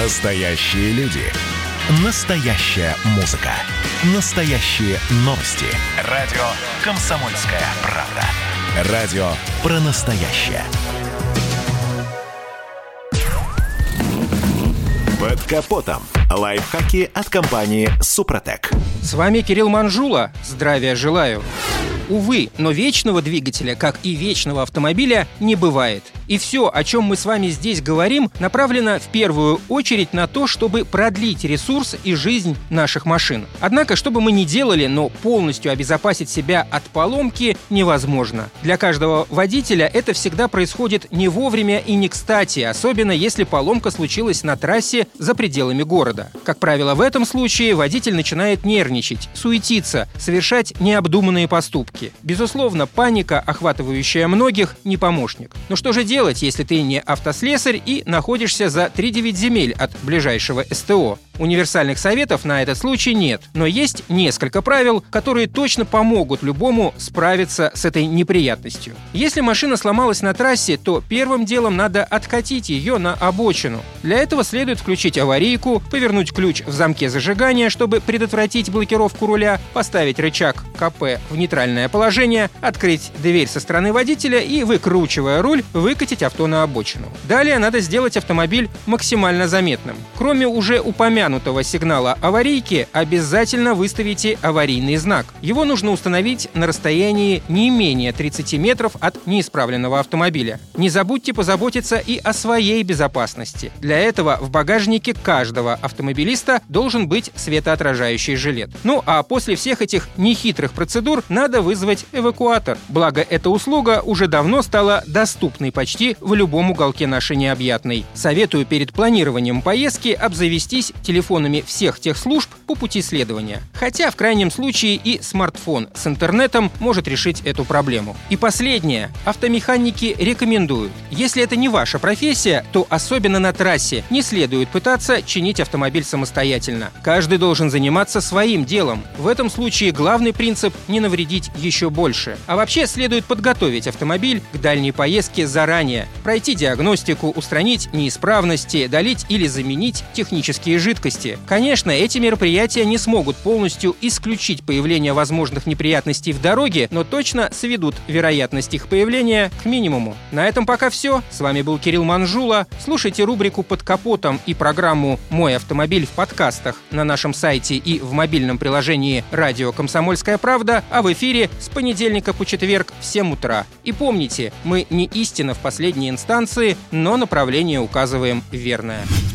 Настоящие люди. Настоящая музыка. Настоящие новости. Радио «Комсомольская правда». Радио про настоящее. Под капотом. Лайфхаки от компании «Супротек». С вами Кирилл Манжула. Здравия желаю. Увы, но вечного двигателя, как и вечного автомобиля, не бывает – и все, о чем мы с вами здесь говорим, направлено в первую очередь на то, чтобы продлить ресурс и жизнь наших машин. Однако, что бы мы ни делали, но полностью обезопасить себя от поломки невозможно. Для каждого водителя это всегда происходит не вовремя и не кстати, особенно если поломка случилась на трассе за пределами города. Как правило, в этом случае водитель начинает нервничать, суетиться, совершать необдуманные поступки. Безусловно, паника, охватывающая многих, не помощник. Но что же делать? Делать, если ты не автослесарь и находишься за 3-9 земель от ближайшего СТО? Универсальных советов на этот случай нет, но есть несколько правил, которые точно помогут любому справиться с этой неприятностью. Если машина сломалась на трассе, то первым делом надо откатить ее на обочину. Для этого следует включить аварийку, повернуть ключ в замке зажигания, чтобы предотвратить блокировку руля, поставить рычаг КП в нейтральное положение, открыть дверь со стороны водителя и, выкручивая руль, выкатить авто на обочину. Далее надо сделать автомобиль максимально заметным. Кроме уже упомянутых упомянутого сигнала аварийки обязательно выставите аварийный знак. Его нужно установить на расстоянии не менее 30 метров от неисправленного автомобиля. Не забудьте позаботиться и о своей безопасности. Для этого в багажнике каждого автомобилиста должен быть светоотражающий жилет. Ну а после всех этих нехитрых процедур надо вызвать эвакуатор. Благо, эта услуга уже давно стала доступной почти в любом уголке нашей необъятной. Советую перед планированием поездки обзавестись телефоном телефонами всех тех служб по пути следования. Хотя в крайнем случае и смартфон с интернетом может решить эту проблему. И последнее. Автомеханики рекомендуют. Если это не ваша профессия, то особенно на трассе не следует пытаться чинить автомобиль самостоятельно. Каждый должен заниматься своим делом. В этом случае главный принцип – не навредить еще больше. А вообще следует подготовить автомобиль к дальней поездке заранее, пройти диагностику, устранить неисправности, долить или заменить технические жидкости, жидкости. Конечно, эти мероприятия не смогут полностью исключить появление возможных неприятностей в дороге, но точно сведут вероятность их появления к минимуму. На этом пока все. С вами был Кирилл Манжула. Слушайте рубрику «Под капотом» и программу «Мой автомобиль» в подкастах на нашем сайте и в мобильном приложении «Радио Комсомольская правда», а в эфире с понедельника по четверг в 7 утра. И помните, мы не истина в последней инстанции, но направление указываем верное.